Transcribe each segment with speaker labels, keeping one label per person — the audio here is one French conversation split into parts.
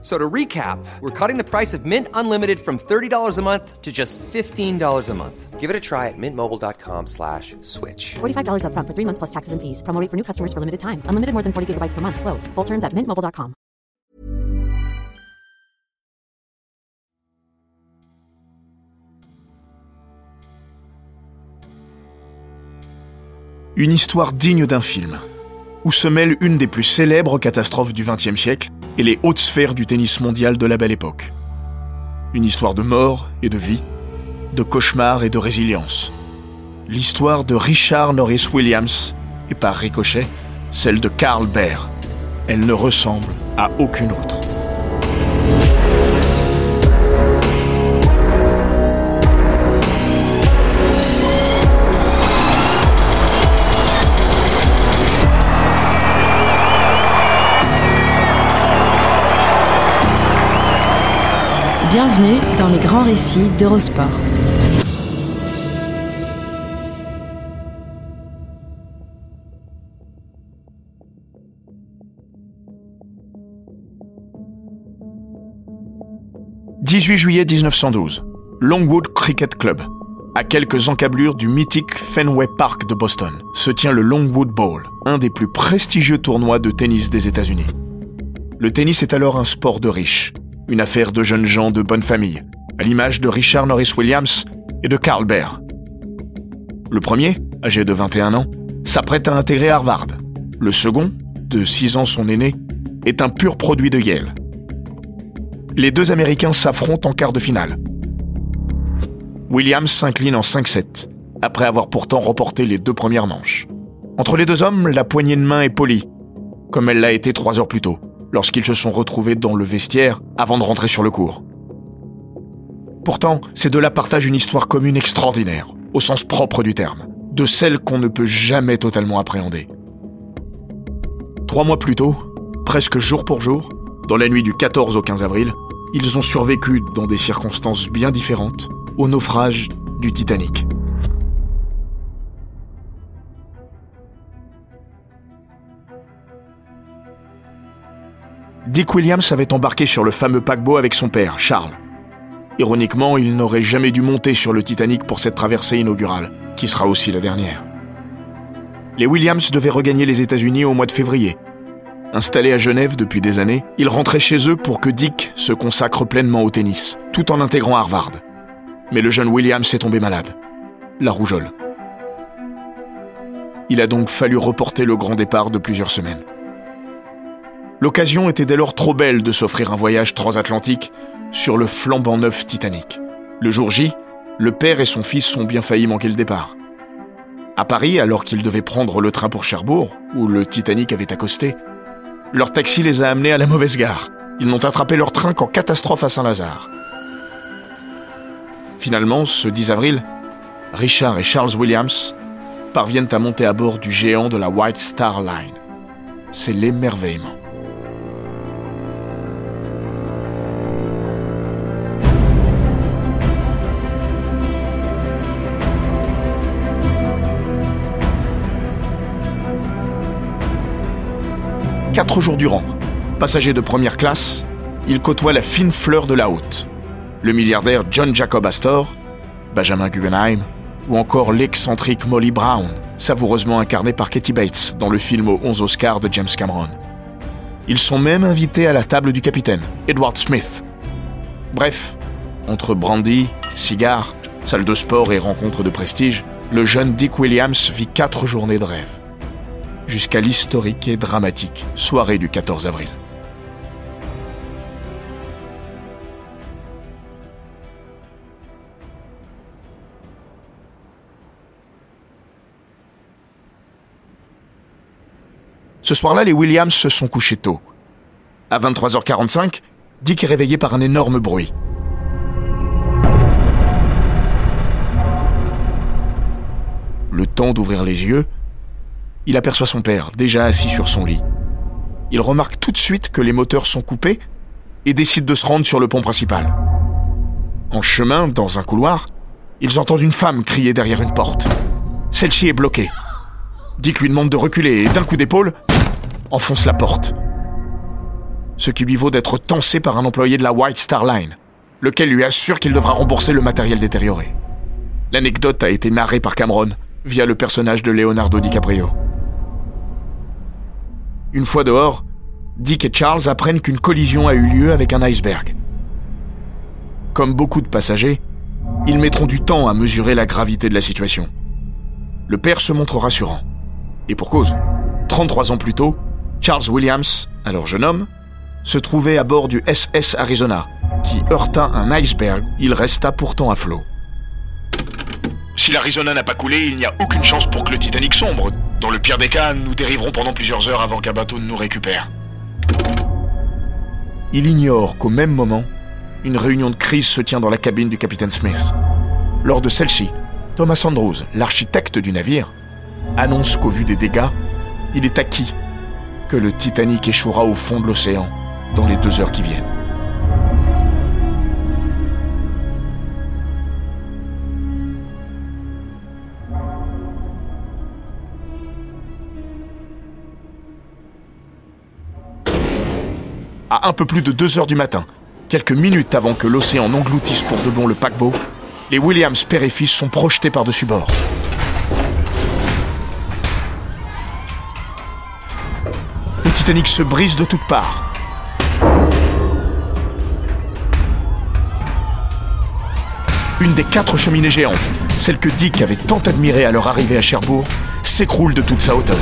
Speaker 1: So to recap, we're cutting the price of Mint Unlimited from $30 a month to just $15 a month.
Speaker 2: Give it a try at mintmobile.com slash switch.
Speaker 3: $45 upfront for three months plus taxes and fees. Promo rate for new customers for limited time. Unlimited more than 40 gigabytes per month. Slows. Full terms at mintmobile.com.
Speaker 4: Une histoire digne d'un film, où se mêle une des plus célèbres catastrophes du XXe siècle et les hautes sphères du tennis mondial de la belle époque. Une histoire de mort et de vie, de cauchemar et de résilience. L'histoire de Richard Norris Williams et par ricochet, celle de Carl Baer. Elle ne ressemble à aucune autre.
Speaker 5: Bienvenue dans les grands récits d'Eurosport.
Speaker 4: « 18 juillet 1912, Longwood Cricket Club. À quelques encablures du mythique Fenway Park de Boston, se tient le Longwood Bowl, un des plus prestigieux tournois de tennis des États-Unis. Le tennis est alors un sport de riches, une affaire de jeunes gens de bonne famille, à l'image de Richard Norris Williams et de Carl Baer. Le premier, âgé de 21 ans, s'apprête à intégrer Harvard. Le second, de 6 ans son aîné, est un pur produit de Yale. Les deux Américains s'affrontent en quart de finale. Williams s'incline en 5-7, après avoir pourtant remporté les deux premières manches. Entre les deux hommes, la poignée de main est polie, comme elle l'a été trois heures plus tôt lorsqu'ils se sont retrouvés dans le vestiaire avant de rentrer sur le cours. Pourtant, ces deux-là partagent une histoire commune extraordinaire, au sens propre du terme, de celle qu'on ne peut jamais totalement appréhender. Trois mois plus tôt, presque jour pour jour, dans la nuit du 14 au 15 avril, ils ont survécu dans des circonstances bien différentes au naufrage du Titanic. Dick Williams avait embarqué sur le fameux paquebot avec son père, Charles. Ironiquement, il n'aurait jamais dû monter sur le Titanic pour cette traversée inaugurale, qui sera aussi la dernière. Les Williams devaient regagner les États-Unis au mois de février. Installés à Genève depuis des années, ils rentraient chez eux pour que Dick se consacre pleinement au tennis, tout en intégrant Harvard. Mais le jeune Williams est tombé malade. La rougeole. Il a donc fallu reporter le grand départ de plusieurs semaines. L'occasion était dès lors trop belle de s'offrir un voyage transatlantique sur le flambant neuf Titanic. Le jour J, le père et son fils ont bien failli manquer le départ. À Paris, alors qu'ils devaient prendre le train pour Cherbourg, où le Titanic avait accosté, leur taxi les a amenés à la mauvaise gare. Ils n'ont attrapé leur train qu'en catastrophe à Saint-Lazare. Finalement, ce 10 avril, Richard et Charles Williams parviennent à monter à bord du géant de la White Star Line. C'est l'émerveillement. Quatre jours durant. Passager de première classe, il côtoie la fine fleur de la haute. Le milliardaire John Jacob Astor, Benjamin Guggenheim, ou encore l'excentrique Molly Brown, savoureusement incarnée par Katie Bates dans le film aux 11 Oscars de James Cameron. Ils sont même invités à la table du capitaine, Edward Smith. Bref, entre brandy, cigares, salle de sport et rencontres de prestige, le jeune Dick Williams vit quatre journées de rêve jusqu'à l'historique et dramatique soirée du 14 avril. Ce soir-là, les Williams se sont couchés tôt. À 23h45, Dick est réveillé par un énorme bruit. Le temps d'ouvrir les yeux, il aperçoit son père, déjà assis sur son lit. il remarque tout de suite que les moteurs sont coupés et décide de se rendre sur le pont principal. En chemin, dans un couloir, ils entendent une femme crier derrière une porte. Celle-ci est bloquée. Dick lui demande de reculer et d'un coup d'épaule, enfonce la porte. Ce qui lui vaut d'être tensé par un employé de la White Star Line, lequel lui assure qu'il devra rembourser le matériel détérioré. L'anecdote a été narrée par Cameron via le personnage de Leonardo DiCaprio. Une fois dehors, Dick et Charles apprennent qu'une collision a eu lieu avec un iceberg. Comme beaucoup de passagers, ils mettront du temps à mesurer la gravité de la situation. Le père se montre rassurant. Et pour cause, 33 ans plus tôt, Charles Williams, alors jeune homme, se trouvait à bord du SS Arizona, qui heurta un iceberg. Il resta pourtant à flot. Si l'Arizona n'a pas coulé, il n'y a aucune chance pour que le Titanic sombre. Dans le pire des cas, nous dériverons pendant plusieurs heures avant qu'un bateau ne nous récupère. Il ignore qu'au même moment, une réunion de crise se tient dans la cabine du capitaine Smith. Lors de celle-ci, Thomas Andrews, l'architecte du navire, annonce qu'au vu des dégâts, il est acquis que le Titanic échouera au fond de l'océan dans les deux heures qui viennent. À un peu plus de 2 heures du matin, quelques minutes avant que l'océan n'engloutisse pour de bon le paquebot, les Williams père sont projetés par-dessus bord. Le Titanic se brise de toutes parts. Une des quatre cheminées géantes, celle que Dick avait tant admirée à leur arrivée à Cherbourg, s'écroule de toute sa hauteur.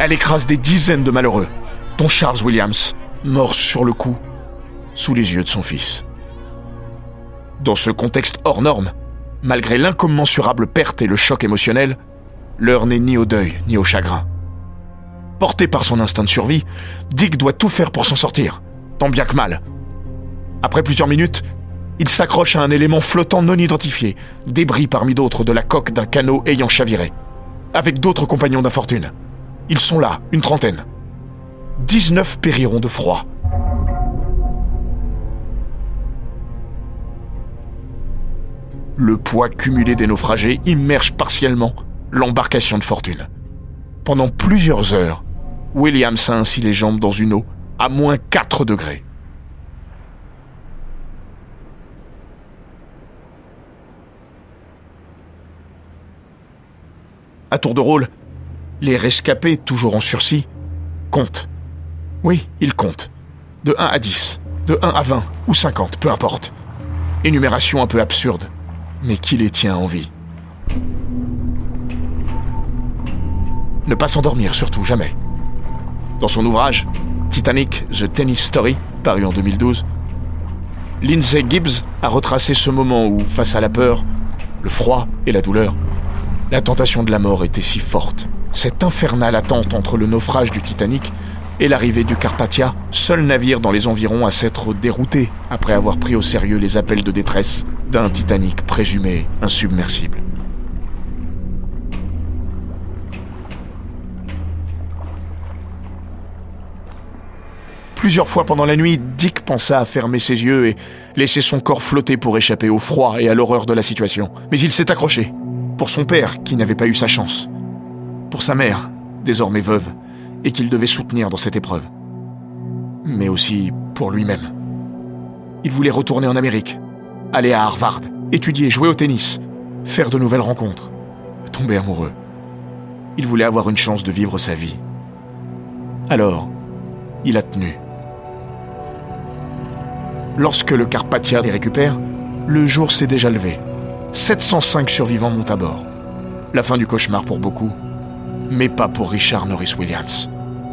Speaker 4: Elle écrase des dizaines de malheureux, dont Charles Williams, mort sur le coup, sous les yeux de son fils. Dans ce contexte hors norme, malgré l'incommensurable perte et le choc émotionnel, l'heure n'est ni au deuil ni au chagrin. Porté par son instinct de survie, Dick doit tout faire pour s'en sortir, tant bien que mal. Après plusieurs minutes, il s'accroche à un élément flottant non identifié, débris parmi d'autres de la coque d'un canot ayant chaviré, avec d'autres compagnons d'infortune. Ils sont là, une trentaine. 19 périront de froid. Le poids cumulé des naufragés immerge partiellement l'embarcation de fortune. Pendant plusieurs heures, Williams a ainsi les jambes dans une eau à moins 4 degrés. À tour de rôle, les rescapés, toujours en sursis, comptent. Oui, ils comptent. De 1 à 10, de 1 à 20 ou 50, peu importe. Énumération un peu absurde, mais qui les tient en vie Ne pas s'endormir, surtout, jamais. Dans son ouvrage, Titanic, The Tennis Story, paru en 2012, Lindsay Gibbs a retracé ce moment où, face à la peur, le froid et la douleur, la tentation de la mort était si forte cette infernale attente entre le naufrage du Titanic et l'arrivée du Carpathia, seul navire dans les environs à s'être dérouté après avoir pris au sérieux les appels de détresse d'un Titanic présumé insubmersible. Plusieurs fois pendant la nuit, Dick pensa à fermer ses yeux et laisser son corps flotter pour échapper au froid et à l'horreur de la situation. Mais il s'est accroché, pour son père qui n'avait pas eu sa chance pour sa mère, désormais veuve, et qu'il devait soutenir dans cette épreuve. Mais aussi pour lui-même. Il voulait retourner en Amérique, aller à Harvard, étudier, jouer au tennis, faire de nouvelles rencontres, tomber amoureux. Il voulait avoir une chance de vivre sa vie. Alors, il a tenu. Lorsque le Carpathia les récupère, le jour s'est déjà levé. 705 survivants montent à bord. La fin du cauchemar pour beaucoup, mais pas pour Richard Norris Williams.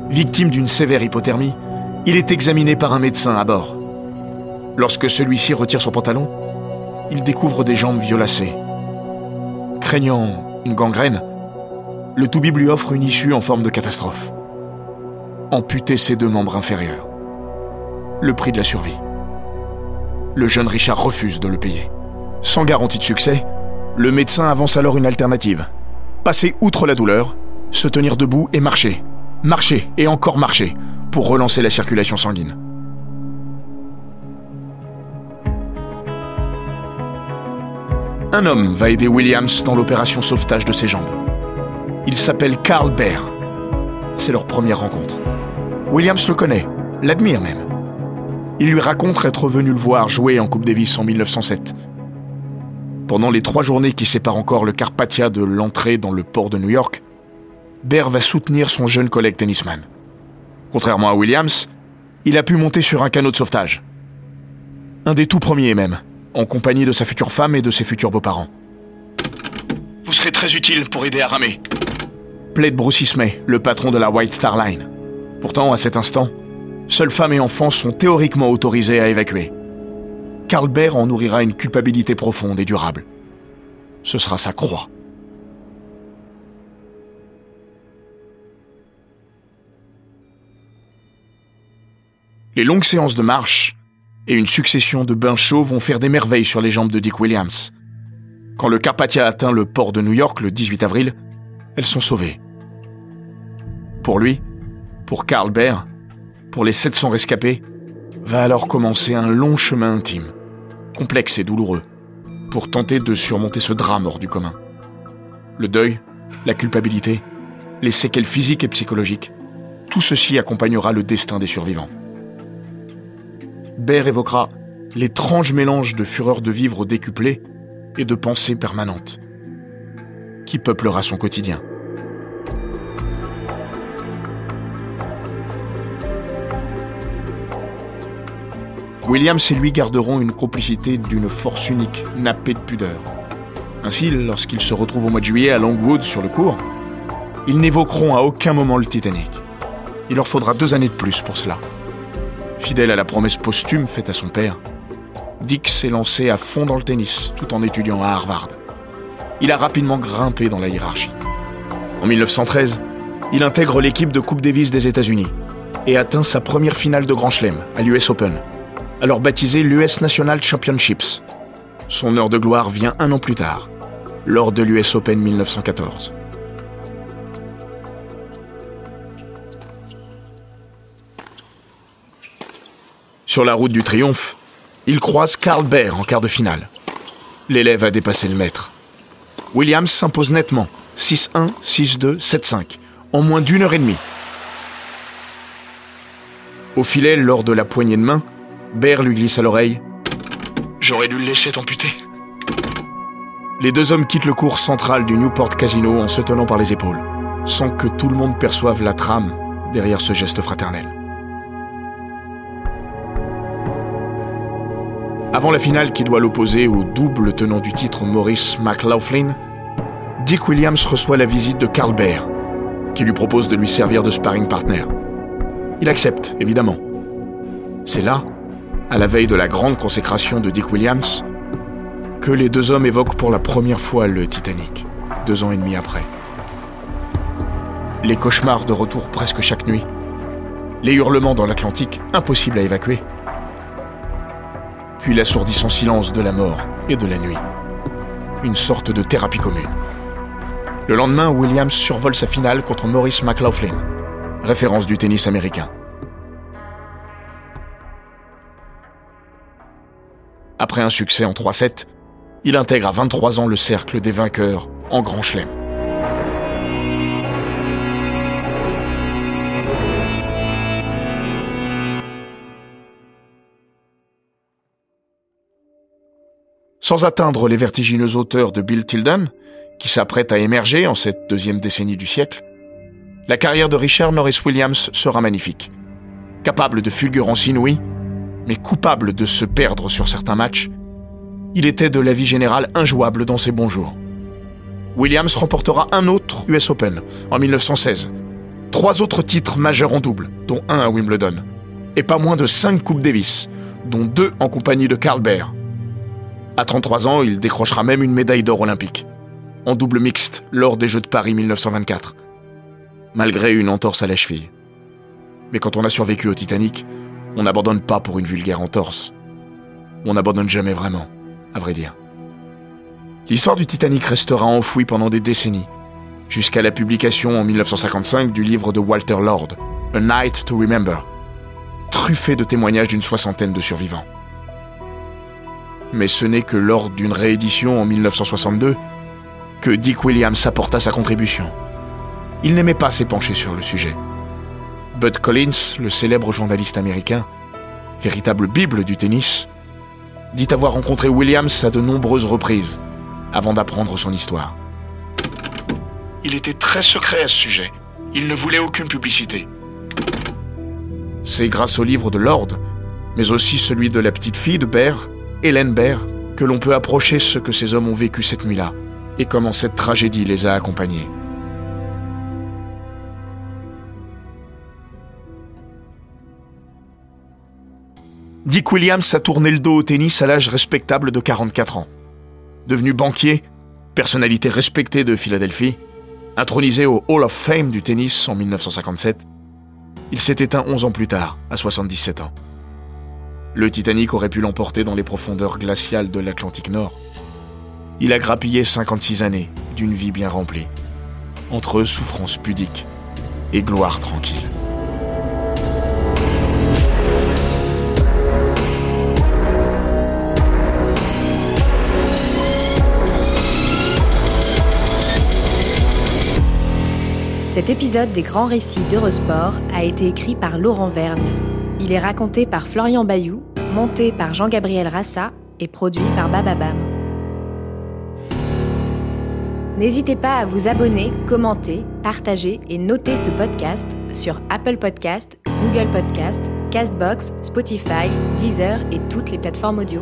Speaker 4: Victime d'une sévère hypothermie, il est examiné par un médecin à bord. Lorsque celui-ci retire son pantalon, il découvre des jambes violacées. Craignant une gangrène, le toubib lui offre une issue en forme de catastrophe. Amputer ses deux membres inférieurs. le prix de la survie. Le jeune Richard refuse de le payer. Sans garantie de succès, le médecin avance alors une alternative. Passer outre la douleur, se tenir debout et marcher. Marcher et encore marcher pour relancer la circulation sanguine. Un homme va aider Williams dans l'opération sauvetage de ses jambes. Il s'appelle Carl Baer. C'est leur première rencontre. Williams le connaît, l'admire même. Il lui raconte être venu le voir jouer en Coupe Davis en 1907. Pendant les trois journées qui séparent encore le Carpathia de l'entrée dans le port de New York, Baer va soutenir son jeune collègue tennisman. Contrairement à Williams, il a pu monter sur un canot de sauvetage. Un des tout premiers même, en compagnie de sa future femme et de ses futurs beaux-parents. Vous serez très utile pour aider à ramer. Plaide Bruce Ismay, le patron de la White Star Line. Pourtant, à cet instant, seules femmes et enfants sont théoriquement autorisés à évacuer. Carl Baer en nourrira une culpabilité profonde et durable. Ce sera sa croix. Les longues séances de marche et une succession de bains chauds vont faire des merveilles sur les jambes de Dick Williams. Quand le Carpathia atteint le port de New York le 18 avril, elles sont sauvées. Pour lui, pour Carl Baer, pour les 700 rescapés, va alors commencer un long chemin intime, complexe et douloureux, pour tenter de surmonter ce drame hors du commun. Le deuil, la culpabilité, les séquelles physiques et psychologiques, tout ceci accompagnera le destin des survivants. Baer évoquera l'étrange mélange de fureur de vivre décuplée et de pensées permanentes qui peuplera son quotidien? Williams et lui garderont une complicité d'une force unique, nappée de pudeur. Ainsi, lorsqu'ils se retrouvent au mois de juillet à Longwood sur le cours, ils n'évoqueront à aucun moment le Titanic. Il leur faudra deux années de plus pour cela. Fidèle à la promesse posthume faite à son père, Dick s'est lancé à fond dans le tennis tout en étudiant à Harvard. Il a rapidement grimpé dans la hiérarchie. En 1913, il intègre l'équipe de Coupe Davis des États-Unis et atteint sa première finale de Grand Chelem à l'US Open, alors baptisé l'US National Championships. Son heure de gloire vient un an plus tard, lors de l'US Open 1914. Sur la route du triomphe, il croise Carl Baer en quart de finale. L'élève a dépassé le maître. Williams s'impose nettement, 6-1, 6-2, 7-5, en moins d'une heure et demie. Au filet, lors de la poignée de main, Baer lui glisse à l'oreille J'aurais dû le laisser t'amputer. Les deux hommes quittent le cours central du Newport Casino en se tenant par les épaules, sans que tout le monde perçoive la trame derrière ce geste fraternel. Avant la finale qui doit l'opposer au double tenant du titre Maurice McLaughlin, Dick Williams reçoit la visite de Carl Baer, qui lui propose de lui servir de sparring partner. Il accepte, évidemment. C'est là, à la veille de la grande consécration de Dick Williams, que les deux hommes évoquent pour la première fois le Titanic, deux ans et demi après. Les cauchemars de retour presque chaque nuit, les hurlements dans l'Atlantique, impossibles à évacuer, puis l'assourdissant silence de la mort et de la nuit. Une sorte de thérapie commune. Le lendemain, Williams survole sa finale contre Maurice McLaughlin, référence du tennis américain. Après un succès en 3-7, il intègre à 23 ans le cercle des vainqueurs en Grand Chelem. Sans atteindre les vertigineuses hauteurs de Bill Tilden, qui s'apprête à émerger en cette deuxième décennie du siècle, la carrière de Richard Norris Williams sera magnifique. Capable de fulgurances inouïes, mais coupable de se perdre sur certains matchs, il était de la vie générale injouable dans ses bons jours. Williams remportera un autre US Open en 1916, trois autres titres majeurs en double, dont un à Wimbledon, et pas moins de cinq Coupes Davis, dont deux en compagnie de Carl Baer. À 33 ans, il décrochera même une médaille d'or olympique, en double mixte lors des Jeux de Paris 1924, malgré une entorse à la cheville. Mais quand on a survécu au Titanic, On n'abandonne pas pour une vulgaire entorse. On n'abandonne jamais vraiment, à vrai dire. L'histoire du Titanic restera enfouie pendant des décennies, jusqu'à la publication en 1955 du livre de Walter Lord, A Night to Remember, truffé de témoignages d'une soixantaine de survivants. Mais ce n'est que lors d'une réédition en 1962 que Dick Williams apporta sa contribution. Il n'aimait pas s'épancher sur le sujet. Bud Collins, le célèbre journaliste américain, véritable bible du tennis, dit avoir rencontré Williams à de nombreuses reprises avant d'apprendre son histoire. Il était très secret à ce sujet. Il ne voulait aucune publicité. C'est grâce au livre de Lord, mais aussi celui de la petite fille de Bear, Hélène Bear, que l'on peut approcher ce que ces hommes ont vécu cette nuit-là et comment cette tragédie les a accompagnés. Dick Williams a tourné le dos au tennis à l'âge respectable de 44 ans. Devenu banquier, personnalité respectée de Philadelphie, intronisé au Hall of Fame du tennis en 1957, il s'est éteint 11 ans plus tard, à 77 ans. Le Titanic aurait pu l'emporter dans les profondeurs glaciales de l'Atlantique Nord. Il a grappillé 56 années d'une vie bien remplie, entre souffrance pudique et gloire tranquille.
Speaker 5: Cet épisode des grands récits d'Eurosport a été écrit par Laurent Vergne. Il est raconté par Florian Bayou, monté par Jean-Gabriel Rassa et produit par Bababam. N'hésitez pas à vous abonner, commenter, partager et noter ce podcast sur Apple Podcast, Google Podcast, Castbox, Spotify, Deezer et toutes les plateformes audio.